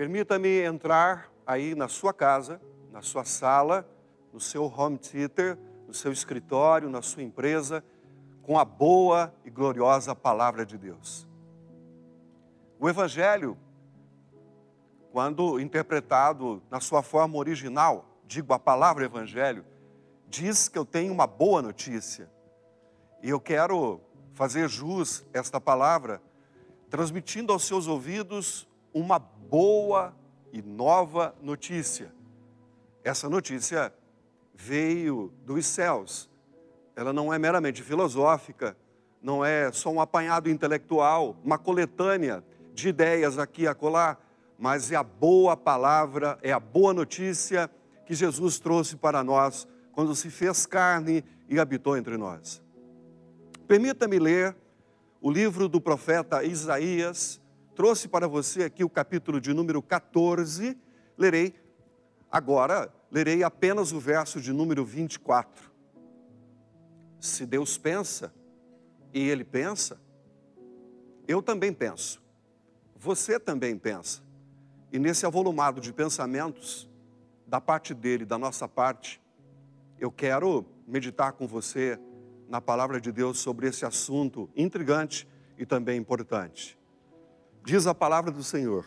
Permita-me entrar aí na sua casa, na sua sala, no seu home theater, no seu escritório, na sua empresa, com a boa e gloriosa palavra de Deus. O Evangelho, quando interpretado na sua forma original, digo a palavra Evangelho, diz que eu tenho uma boa notícia. E eu quero fazer jus esta palavra, transmitindo aos seus ouvidos uma boa e nova notícia. Essa notícia veio dos céus. Ela não é meramente filosófica, não é só um apanhado intelectual, uma coletânea de ideias aqui e acolá, mas é a boa palavra, é a boa notícia que Jesus trouxe para nós quando se fez carne e habitou entre nós. Permita-me ler o livro do profeta Isaías, trouxe para você aqui o capítulo de número 14, lerei agora, lerei apenas o verso de número 24. Se Deus pensa, e Ele pensa, eu também penso, você também pensa, e nesse avolumado de pensamentos, da parte dele, da nossa parte, eu quero meditar com você na palavra de Deus sobre esse assunto intrigante e também importante. Diz a palavra do Senhor: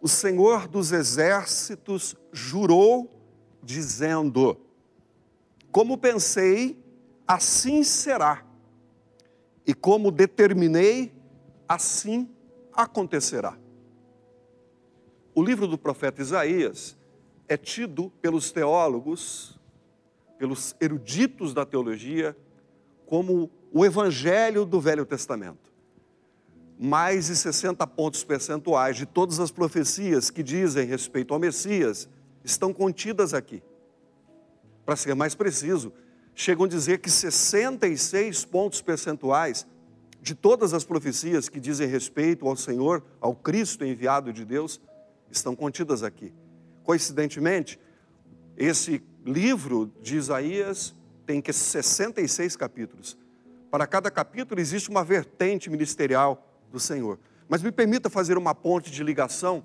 O Senhor dos exércitos jurou, dizendo: Como pensei, assim será, e como determinei, assim acontecerá. O livro do profeta Isaías é tido pelos teólogos, pelos eruditos da teologia, como o evangelho do Velho Testamento. Mais de 60 pontos percentuais de todas as profecias que dizem respeito ao Messias estão contidas aqui. Para ser mais preciso, chegam a dizer que 66 pontos percentuais de todas as profecias que dizem respeito ao Senhor, ao Cristo enviado de Deus, estão contidas aqui. Coincidentemente, esse livro de Isaías tem que 66 capítulos. Para cada capítulo existe uma vertente ministerial do Senhor. Mas me permita fazer uma ponte de ligação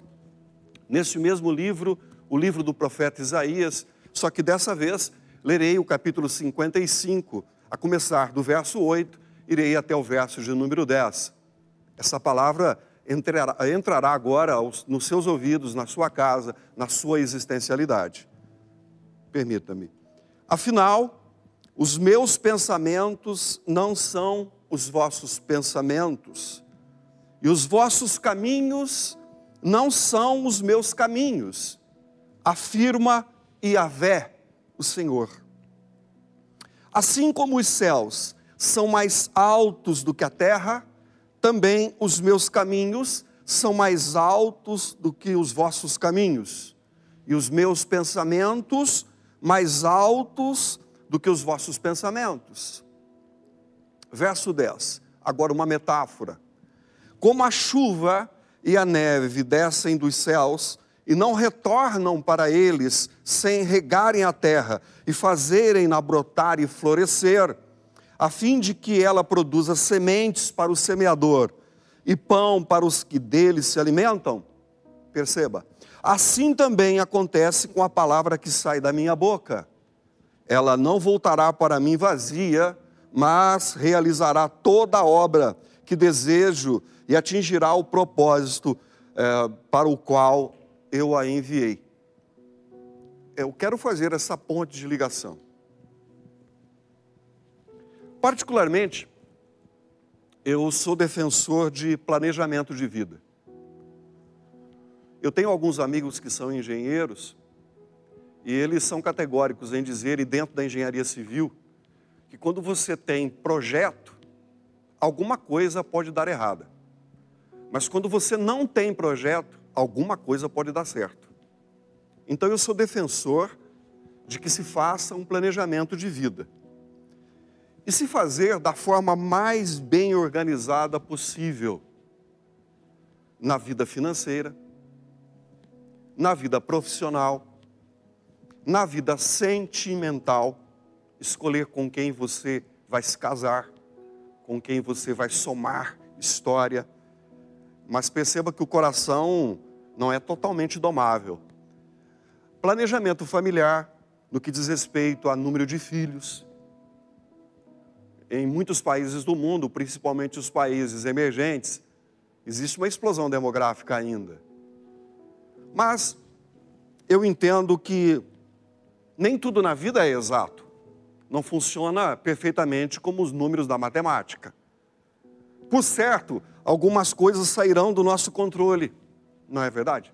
nesse mesmo livro, o livro do profeta Isaías, só que dessa vez lerei o capítulo 55, a começar do verso 8, irei até o verso de número 10. Essa palavra entrará, agora nos seus ouvidos, na sua casa, na sua existencialidade. Permita-me. Afinal, os meus pensamentos não são os vossos pensamentos, e os vossos caminhos não são os meus caminhos, afirma Yahvé, o Senhor. Assim como os céus são mais altos do que a terra, também os meus caminhos são mais altos do que os vossos caminhos, e os meus pensamentos mais altos do que os vossos pensamentos. Verso 10, agora uma metáfora. Como a chuva e a neve descem dos céus e não retornam para eles sem regarem a terra e fazerem-na brotar e florescer, a fim de que ela produza sementes para o semeador e pão para os que dele se alimentam. Perceba, assim também acontece com a palavra que sai da minha boca. Ela não voltará para mim vazia, mas realizará toda a obra que desejo e atingirá o propósito é, para o qual eu a enviei. Eu quero fazer essa ponte de ligação. Particularmente, eu sou defensor de planejamento de vida. Eu tenho alguns amigos que são engenheiros e eles são categóricos em dizer, e dentro da engenharia civil, que quando você tem projeto, alguma coisa pode dar errada. Mas quando você não tem projeto, alguma coisa pode dar certo. Então eu sou defensor de que se faça um planejamento de vida e se fazer da forma mais bem organizada possível na vida financeira, na vida profissional, na vida sentimental, escolher com quem você vai se casar, com quem você vai somar história. Mas perceba que o coração não é totalmente domável. Planejamento familiar, no que diz respeito a número de filhos. Em muitos países do mundo, principalmente os países emergentes, existe uma explosão demográfica ainda. Mas eu entendo que nem tudo na vida é exato. Não funciona perfeitamente como os números da matemática. Por certo, algumas coisas sairão do nosso controle, não é verdade?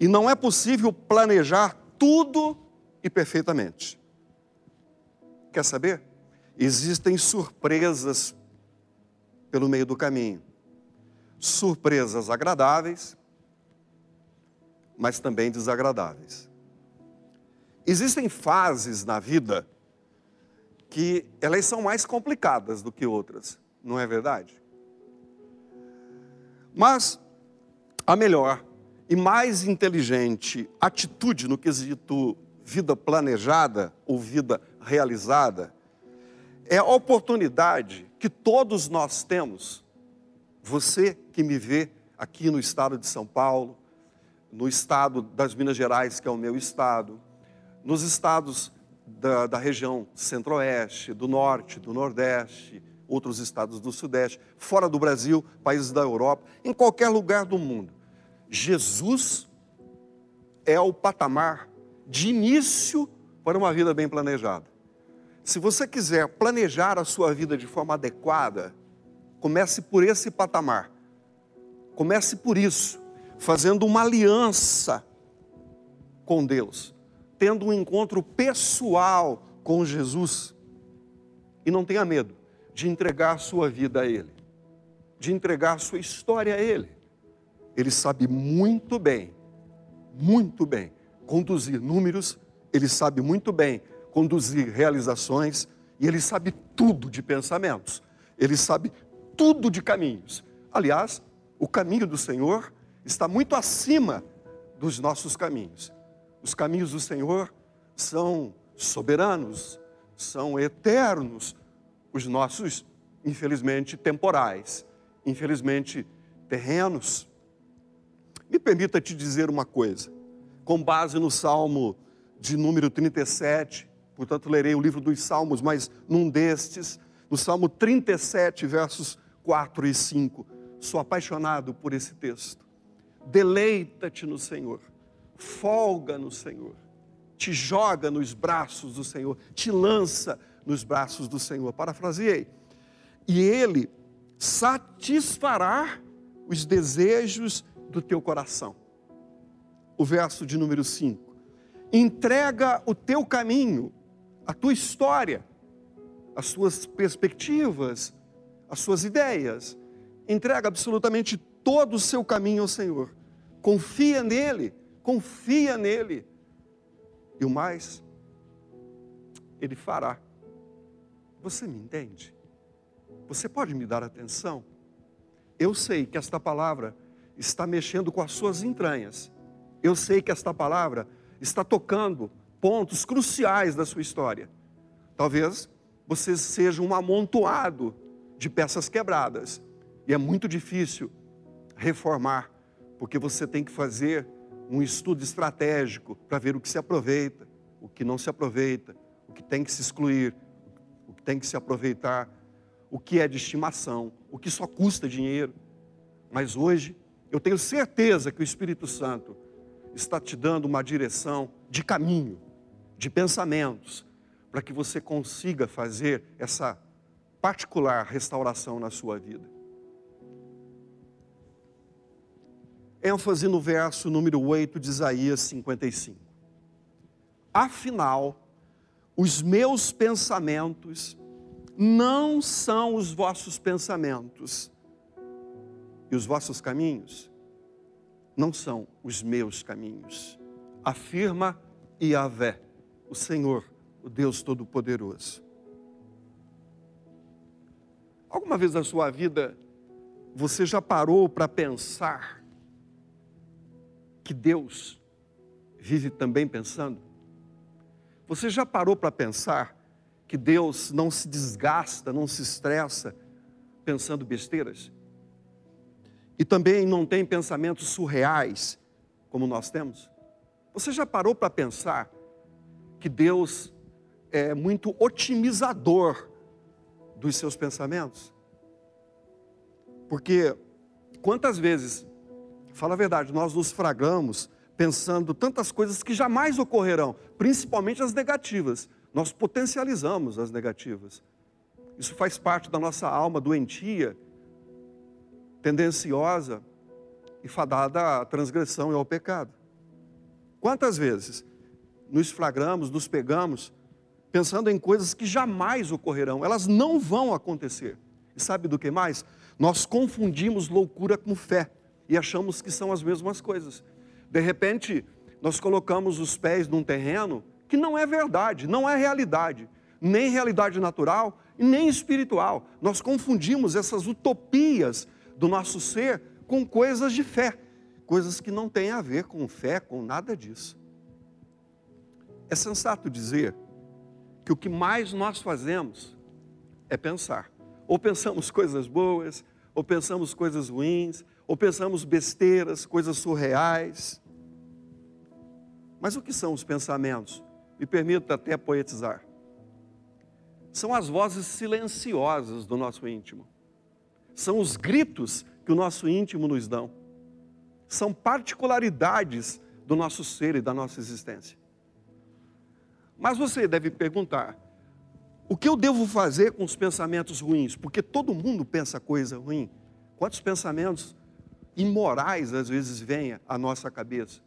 E não é possível planejar tudo e perfeitamente. Quer saber? Existem surpresas pelo meio do caminho. Surpresas agradáveis, mas também desagradáveis. Existem fases na vida que elas são mais complicadas do que outras, não é verdade? Mas a melhor e mais inteligente atitude no quesito vida planejada ou vida realizada é a oportunidade que todos nós temos. Você que me vê aqui no estado de São Paulo, no estado das Minas Gerais, que é o meu estado, nos estados da, da região centro-oeste, do norte, do nordeste, outros estados do sudeste, fora do Brasil, países da Europa, em qualquer lugar do mundo. Jesus é o patamar de início para uma vida bem planejada. Se você quiser planejar a sua vida de forma adequada, comece por esse patamar. Comece por isso, fazendo uma aliança com Deus tendo um encontro pessoal com Jesus. E não tenha medo de entregar a sua vida a Ele, de entregar a sua história a Ele. Ele sabe muito bem, muito bem conduzir números, ele sabe muito bem conduzir realizações e ele sabe tudo de pensamentos, ele sabe tudo de caminhos. Aliás, o caminho do Senhor está muito acima dos nossos caminhos. Os caminhos do Senhor são soberanos, são eternos. Os nossos, infelizmente, temporais, infelizmente, terrenos. Me permita te dizer uma coisa, com base no Salmo de número 37, portanto, lerei o livro dos Salmos, mas num destes, no Salmo 37, versos 4 e 5, sou apaixonado por esse texto. Deleita-te no Senhor folga no Senhor, te joga nos braços do Senhor, te lança nos braços do Senhor. Parafraseei. E Ele satisfará os desejos do teu coração. O verso de número 5. Entrega o teu caminho, a tua história, as suas perspectivas, as suas ideias. Entrega absolutamente todo o seu caminho ao Senhor. Confia nele confia nele. E o mais, ele fará. Você me entende? Você pode me dar atenção? Eu sei que esta palavra está mexendo com as suas entranhas. Eu sei que esta palavra está tocando pontos cruciais da sua história. Talvez você seja um amontoado de peças quebradas. E é muito difícil reformar, porque você tem que fazer um estudo estratégico para ver o que se aproveita, o que não se aproveita, o que tem que se excluir, tem que se aproveitar, o que é de estimação, o que só custa dinheiro. Mas hoje, eu tenho certeza que o Espírito Santo está te dando uma direção de caminho, de pensamentos, para que você consiga fazer essa particular restauração na sua vida. ênfase no verso número 8 de Isaías 55. Afinal, os meus pensamentos não são os vossos pensamentos, e os vossos caminhos não são os meus caminhos, afirma Yahvé, o Senhor, o Deus Todo-Poderoso. Alguma vez na sua vida você já parou para pensar que Deus vive também pensando? Você já parou para pensar que Deus não se desgasta, não se estressa pensando besteiras? e também não tem pensamentos surreais como nós temos? Você já parou para pensar que Deus é muito otimizador dos seus pensamentos? Porque quantas vezes, fala a verdade, nós nos fragamos pensando tantas coisas que jamais ocorrerão, principalmente as negativas. Nós potencializamos as negativas. Isso faz parte da nossa alma doentia, tendenciosa e fadada à transgressão e ao pecado. Quantas vezes nos flagramos, nos pegamos, pensando em coisas que jamais ocorrerão, elas não vão acontecer. E sabe do que mais? Nós confundimos loucura com fé e achamos que são as mesmas coisas. De repente, nós colocamos os pés num terreno que não é verdade, não é realidade, nem realidade natural e nem espiritual. Nós confundimos essas utopias do nosso ser com coisas de fé, coisas que não têm a ver com fé, com nada disso. É sensato dizer que o que mais nós fazemos é pensar. Ou pensamos coisas boas, ou pensamos coisas ruins, ou pensamos besteiras, coisas surreais. Mas o que são os pensamentos? Me permita até poetizar. São as vozes silenciosas do nosso íntimo. São os gritos que o nosso íntimo nos dão. São particularidades do nosso ser e da nossa existência. Mas você deve perguntar: o que eu devo fazer com os pensamentos ruins? Porque todo mundo pensa coisa ruim. Quantos pensamentos imorais às vezes vêm à nossa cabeça?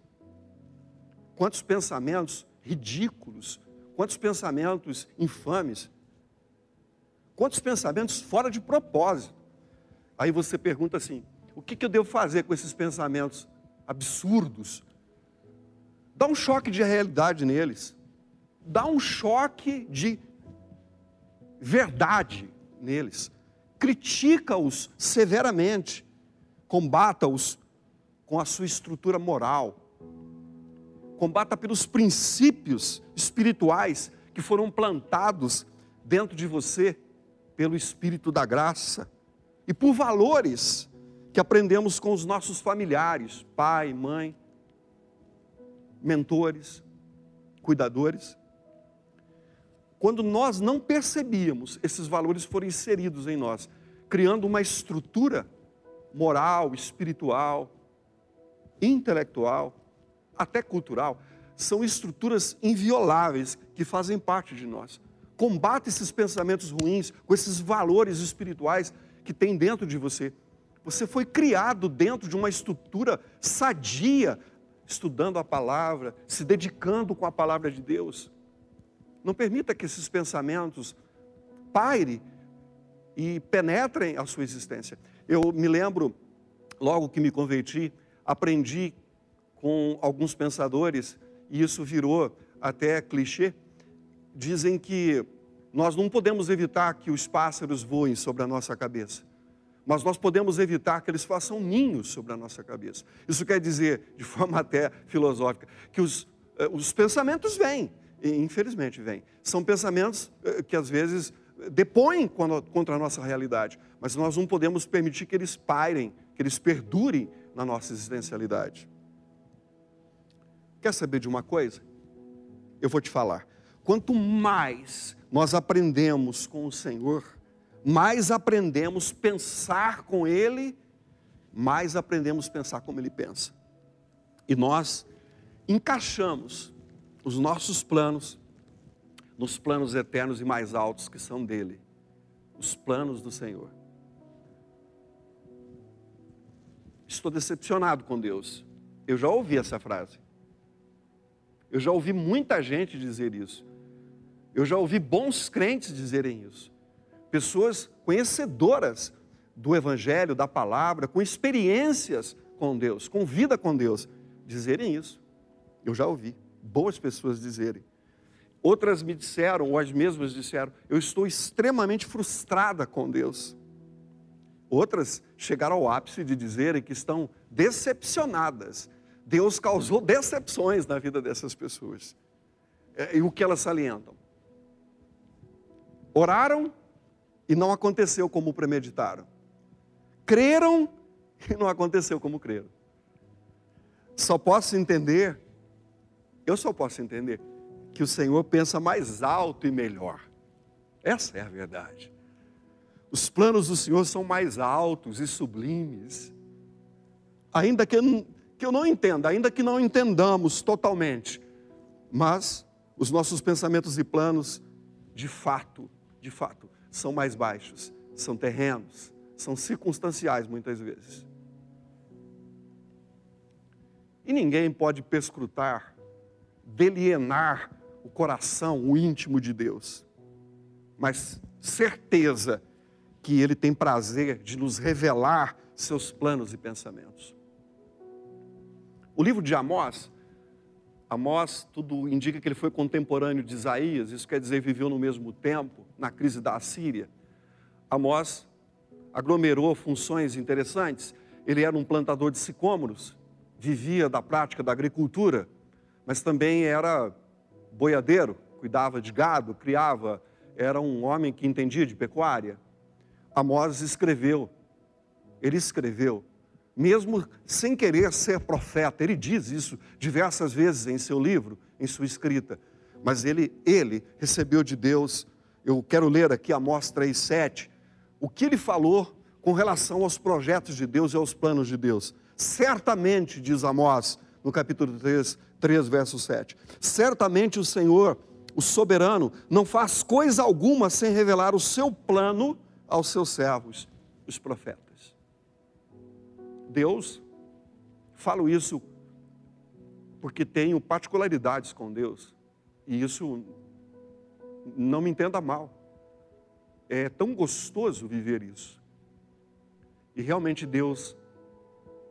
Quantos pensamentos ridículos? Quantos pensamentos infames? Quantos pensamentos fora de propósito? Aí você pergunta assim: o que, que eu devo fazer com esses pensamentos absurdos? Dá um choque de realidade neles. Dá um choque de verdade neles, critica-os severamente, combata-os com a sua estrutura moral, combata pelos princípios espirituais que foram plantados dentro de você pelo Espírito da graça e por valores que aprendemos com os nossos familiares, pai, mãe, mentores, cuidadores. Quando nós não percebíamos, esses valores foram inseridos em nós, criando uma estrutura moral, espiritual, intelectual, até cultural. São estruturas invioláveis que fazem parte de nós. Combate esses pensamentos ruins com esses valores espirituais que tem dentro de você. Você foi criado dentro de uma estrutura sadia, estudando a palavra, se dedicando com a palavra de Deus. Não permita que esses pensamentos pairem e penetrem a sua existência. Eu me lembro, logo que me converti, aprendi com alguns pensadores, e isso virou até clichê. Dizem que nós não podemos evitar que os pássaros voem sobre a nossa cabeça, mas nós podemos evitar que eles façam ninhos sobre a nossa cabeça. Isso quer dizer, de forma até filosófica, que os, eh, os pensamentos vêm, infelizmente vem. São pensamentos eh, que às vezes depõem contra a nossa realidade, mas nós não podemos permitir que eles pairem, que eles perdurem na nossa existencialidade. Quer saber de uma coisa? Eu vou te falar. Quanto mais nós aprendemos com o Senhor, mais aprendemos pensar com Ele, mais aprendemos pensar como Ele pensa. E nós encaixamos os nossos planos nos planos eternos e mais altos que são dele, os planos do Senhor. Estou decepcionado com Deus. Eu já ouvi essa frase. Eu já ouvi muita gente dizer isso. Eu já ouvi bons crentes dizerem isso. Pessoas conhecedoras do Evangelho, da palavra, com experiências com Deus, com vida com Deus, dizerem isso. Eu já ouvi boas pessoas dizerem. Outras me disseram, ou as mesmas disseram, eu estou extremamente frustrada com Deus. Outras chegaram ao ápice de dizerem que estão decepcionadas. Deus causou decepções na vida dessas pessoas. É, e o que elas salientam? Oraram e não aconteceu como premeditaram. Creram e não aconteceu como creram. Só posso entender, eu só posso entender, que o Senhor pensa mais alto e melhor. Essa é a verdade. Os planos do Senhor são mais altos e sublimes. Ainda que não, que eu não entenda, ainda que não entendamos totalmente, mas os nossos pensamentos e planos, de fato, de fato, são mais baixos, são terrenos, são circunstanciais muitas vezes. E ninguém pode perscrutar, delienar o coração, o íntimo de Deus. Mas certeza que Ele tem prazer de nos revelar seus planos e pensamentos. O livro de Amós, Amós, tudo indica que ele foi contemporâneo de Isaías, isso quer dizer, viveu no mesmo tempo, na crise da Assíria. Amós aglomerou funções interessantes. Ele era um plantador de sicômoros, vivia da prática da agricultura, mas também era boiadeiro, cuidava de gado, criava, era um homem que entendia de pecuária. Amós escreveu, ele escreveu, mesmo sem querer ser profeta, ele diz isso diversas vezes em seu livro, em sua escrita, mas ele, ele recebeu de Deus, eu quero ler aqui Amós 3,7, o que ele falou com relação aos projetos de Deus e aos planos de Deus. Certamente, diz Amós, no capítulo 3, 3, verso 7, certamente o Senhor, o soberano, não faz coisa alguma sem revelar o seu plano aos seus servos, os profetas. Deus, falo isso porque tenho particularidades com Deus, e isso não me entenda mal. É tão gostoso viver isso. E realmente Deus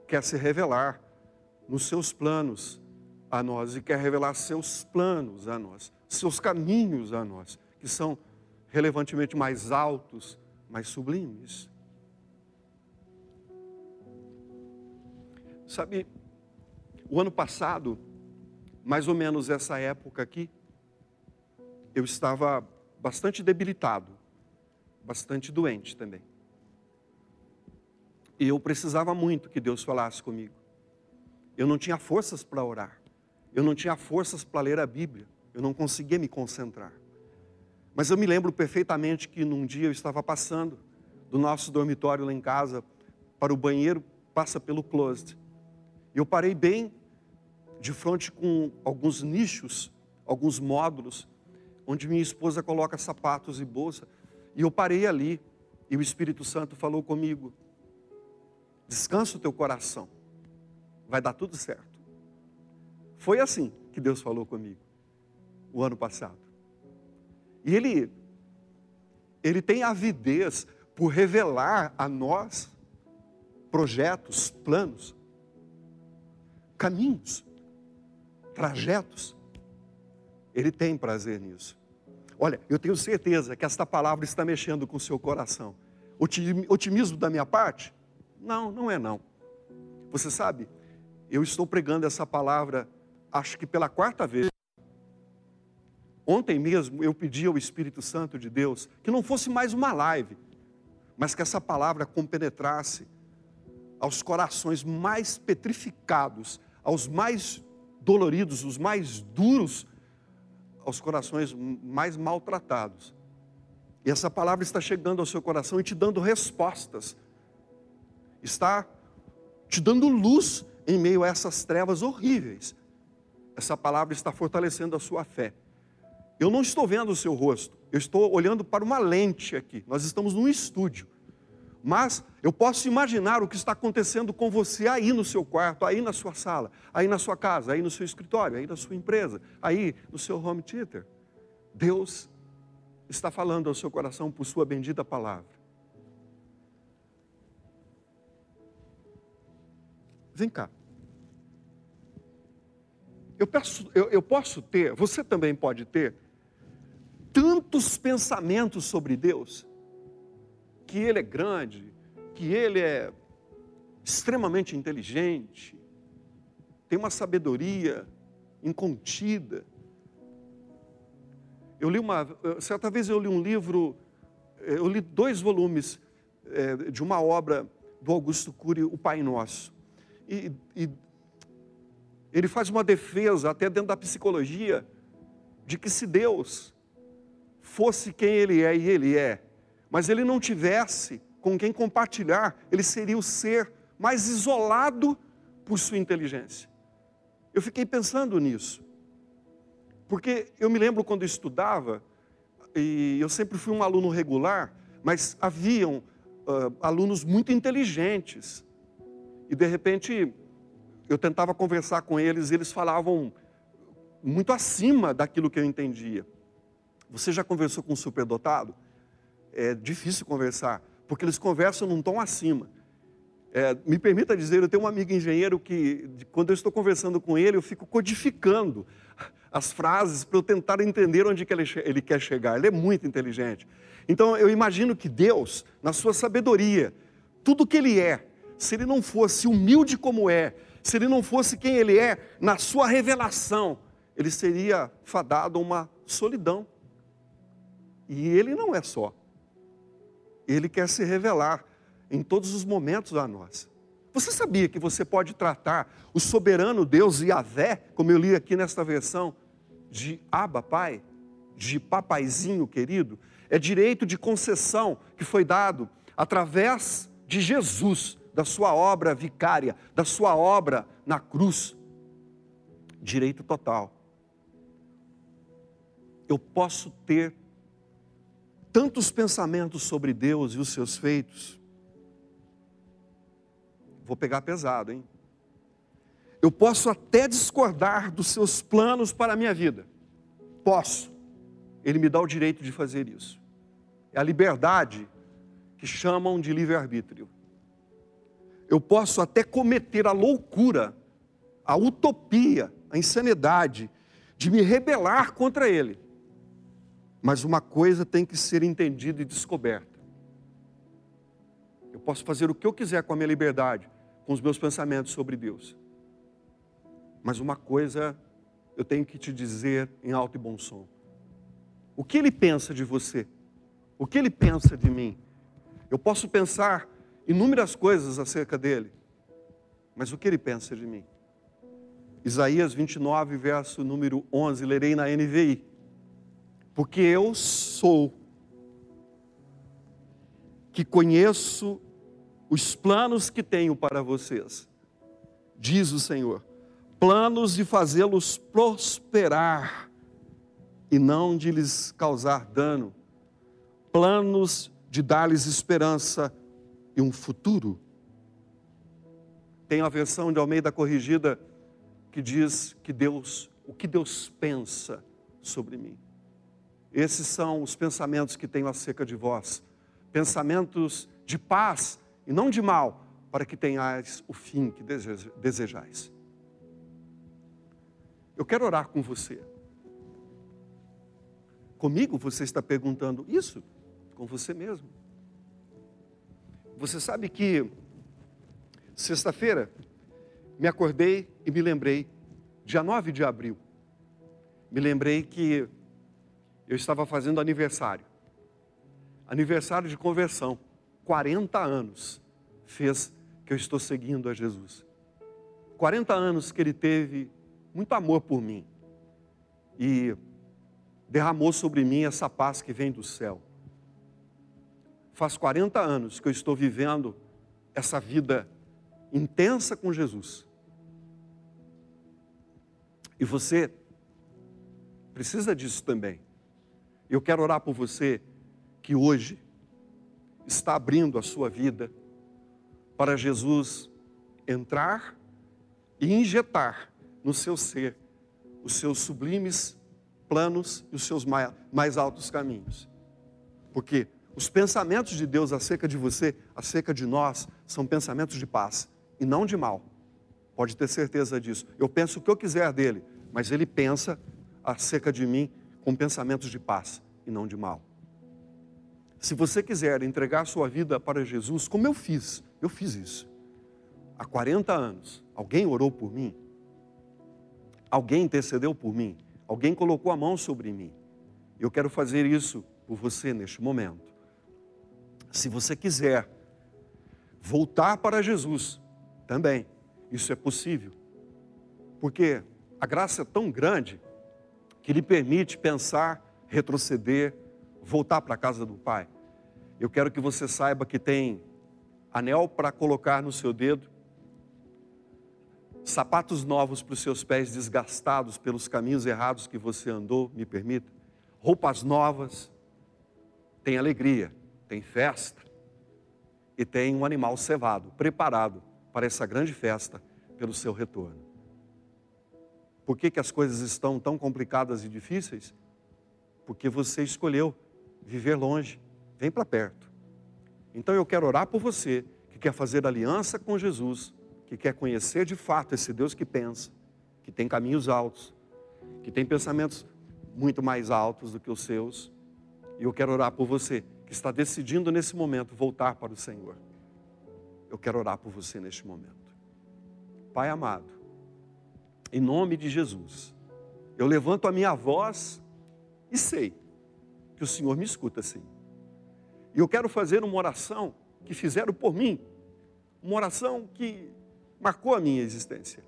quer se revelar nos seus planos a nós e quer revelar seus planos a nós, seus caminhos a nós, que são relevantemente mais altos, mais sublimes. Sabe, o ano passado, mais ou menos essa época aqui, eu estava bastante debilitado bastante doente também. E eu precisava muito que Deus falasse comigo. Eu não tinha forças para orar. Eu não tinha forças para ler a Bíblia. Eu não conseguia me concentrar. Mas eu me lembro perfeitamente que num dia eu estava passando do nosso dormitório lá em casa para o banheiro, passa pelo closet. Eu parei bem de frente com alguns nichos, alguns módulos, onde minha esposa coloca sapatos e bolsa. E eu parei ali, e o Espírito Santo falou comigo: descansa o teu coração, vai dar tudo certo. Foi assim que Deus falou comigo, o ano passado. E Ele, Ele tem avidez por revelar a nós projetos, planos, caminhos, trajetos. Ele tem prazer nisso. Olha, eu tenho certeza que esta palavra está mexendo com o seu coração. Otimismo da minha parte? Não, não é não. Você sabe, eu estou pregando essa palavra, acho que pela quarta vez. Ontem mesmo eu pedi ao Espírito Santo de Deus que não fosse mais uma live, mas que essa palavra compenetrasse aos corações mais petrificados, aos mais doloridos, os mais duros aos corações mais maltratados. E essa palavra está chegando ao seu coração e te dando respostas. Está te dando luz em meio a essas trevas horríveis. Essa palavra está fortalecendo a sua fé. Eu não estou vendo o seu rosto, eu estou olhando para uma lente aqui. Nós estamos num estúdio. Mas eu posso imaginar o que está acontecendo com você aí no seu quarto, aí na sua sala, aí na sua casa, aí no seu escritório, aí na sua empresa, aí no seu home theater. Deus está falando ao seu coração por sua bendita palavra. Vem cá. Eu, peço, eu, eu posso ter, você também pode ter, tantos pensamentos sobre Deus que ele é grande, que ele é extremamente inteligente, tem uma sabedoria incontida. Eu li uma, certa vez eu li um livro, eh, eu li dois volumes é, de uma obra do Augusto Cury, o Pai Nosso. E, e ele faz uma defesa, até dentro da psicologia, de que se Deus fosse quem Ele é, e Ele é, mas Ele não tivesse com quem compartilhar, Ele seria o ser mais isolado por sua inteligência. Eu fiquei pensando nisso, porque eu me lembro quando eu estudava, e eu sempre fui um aluno regular, mas haviam uh, alunos muito inteligentes, e de repente eu tentava conversar com eles e eles falavam muito acima daquilo que eu entendia. Você já conversou com um superdotado? É difícil conversar, porque eles conversam num tom acima. É, me permita dizer, eu tenho um amigo engenheiro que, quando eu estou conversando com ele, eu fico codificando as frases para eu tentar entender onde que ele, ele quer chegar. Ele é muito inteligente. Então, eu imagino que Deus, na sua sabedoria, tudo que Ele é, se Ele não fosse humilde como é, se Ele não fosse quem Ele é, na sua revelação, Ele seria fadado a uma solidão. E Ele não é só. Ele quer se revelar em todos os momentos a nós. Você sabia que você pode tratar o soberano Deus Yahvé, como eu li aqui nesta versão, de Abba Pai, de papaizinho querido? É direito de concessão que foi dado através de Jesus, da sua obra vicária, da sua obra na cruz. Direito total. Eu posso ter tantos pensamentos sobre Deus e os seus feitos. Vou pegar pesado, hein? Eu posso até discordar dos seus planos para a minha vida. Posso. Ele me dá o direito de fazer isso. É a liberdade que chamam de livre-arbítrio. Eu posso até cometer a loucura, a utopia, a insanidade de me rebelar contra ele. Mas uma coisa tem que ser entendida e descoberta. Eu posso fazer o que eu quiser com a minha liberdade, com os meus pensamentos sobre Deus. Mas uma coisa eu tenho que te dizer em alto e bom som. O que ele pensa de você? O que ele pensa de mim? Eu posso pensar inúmeras coisas acerca dele, mas o que ele pensa de mim? Isaías 29, verso número 11, lerei na NVI porque eu sou que conheço os planos que tenho para vocês, diz o Senhor, planos de fazê-los prosperar e não de lhes causar dano, planos de dar-lhes esperança e um futuro. Tem a versão de Almeida corrigida que diz que Deus, o que Deus pensa sobre mim. Esses são os pensamentos que tenho acerca de vós, pensamentos de paz e não de mal, para que tenhais o fim que desejais. Eu quero orar com você. Comigo você está perguntando isso? Com você mesmo. Você sabe que sexta-feira me acordei e me lembrei, dia 9 de abril, me lembrei que eu estava fazendo aniversário. Aniversário de conversão. 40 anos fez que eu estou seguindo a Jesus. 40 anos que ele teve muito amor por mim. E derramou sobre mim essa paz que vem do céu. Faz 40 anos que eu estou vivendo essa vida intensa com Jesus. E você precisa disso também. Eu quero orar por você que hoje está abrindo a sua vida para Jesus entrar e injetar no seu ser os seus sublimes planos e os seus mais altos caminhos. Porque os pensamentos de Deus acerca de você, acerca de nós, são pensamentos de paz e não de mal. Pode ter certeza disso. Eu penso o que eu quiser dele, mas ele pensa acerca de mim com pensamentos de paz e não de mal. Se você quiser entregar sua vida para Jesus, como eu fiz, eu fiz isso. Há 40 anos, alguém orou por mim, alguém intercedeu por mim, alguém colocou a mão sobre mim. Eu quero fazer isso por você neste momento. Se você quiser voltar para Jesus também. Isso é possível. Porque a graça é tão grande que lhe permite pensar, retroceder, voltar para a casa do Pai. Eu quero que você saiba que tem anel para colocar no seu dedo, sapatos novos para os seus pés desgastados pelos caminhos errados que você andou, me permita, roupas novas, tem alegria, tem festa e tem um animal cevado, preparado para essa grande festa pelo seu retorno. Por que, que as coisas estão tão complicadas e difíceis? Porque você escolheu viver longe. Vem para perto. Então eu quero orar por você que quer fazer aliança com Jesus, que quer conhecer de fato esse Deus que pensa, que tem caminhos altos, que tem pensamentos muito mais altos do que os seus. E eu quero orar por você que está decidindo nesse momento voltar para o Senhor. Eu quero orar por você neste momento. Pai amado, em nome de Jesus. Eu levanto a minha voz e sei que o Senhor me escuta sim. E eu quero fazer uma oração que fizeram por mim, uma oração que marcou a minha existência.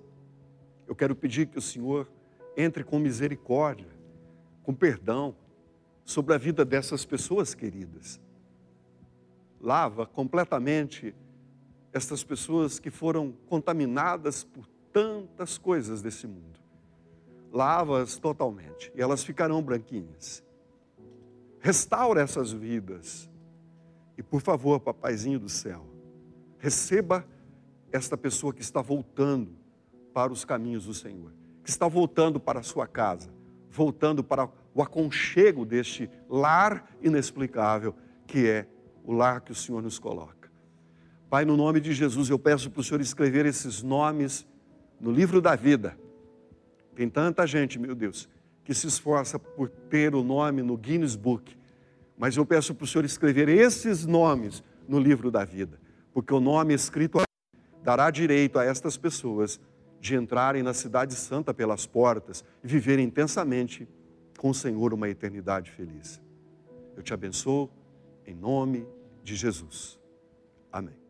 Eu quero pedir que o Senhor entre com misericórdia, com perdão sobre a vida dessas pessoas queridas. Lava completamente estas pessoas que foram contaminadas por tantas coisas desse mundo. Lava-as totalmente e elas ficarão branquinhas. Restaura essas vidas. E por favor, papaizinho do céu, receba esta pessoa que está voltando para os caminhos do Senhor, que está voltando para a sua casa, voltando para o aconchego deste lar inexplicável que é o lar que o Senhor nos coloca. Pai, no nome de Jesus, eu peço para o Senhor escrever esses nomes no livro da vida. Tem tanta gente, meu Deus, que se esforça por ter o nome no Guinness Book. Mas eu peço para o Senhor escrever esses nomes no livro da vida, porque o nome escrito dará direito a estas pessoas de entrarem na Cidade Santa pelas portas e viverem intensamente com o Senhor uma eternidade feliz. Eu te abençoo em nome de Jesus. Amém.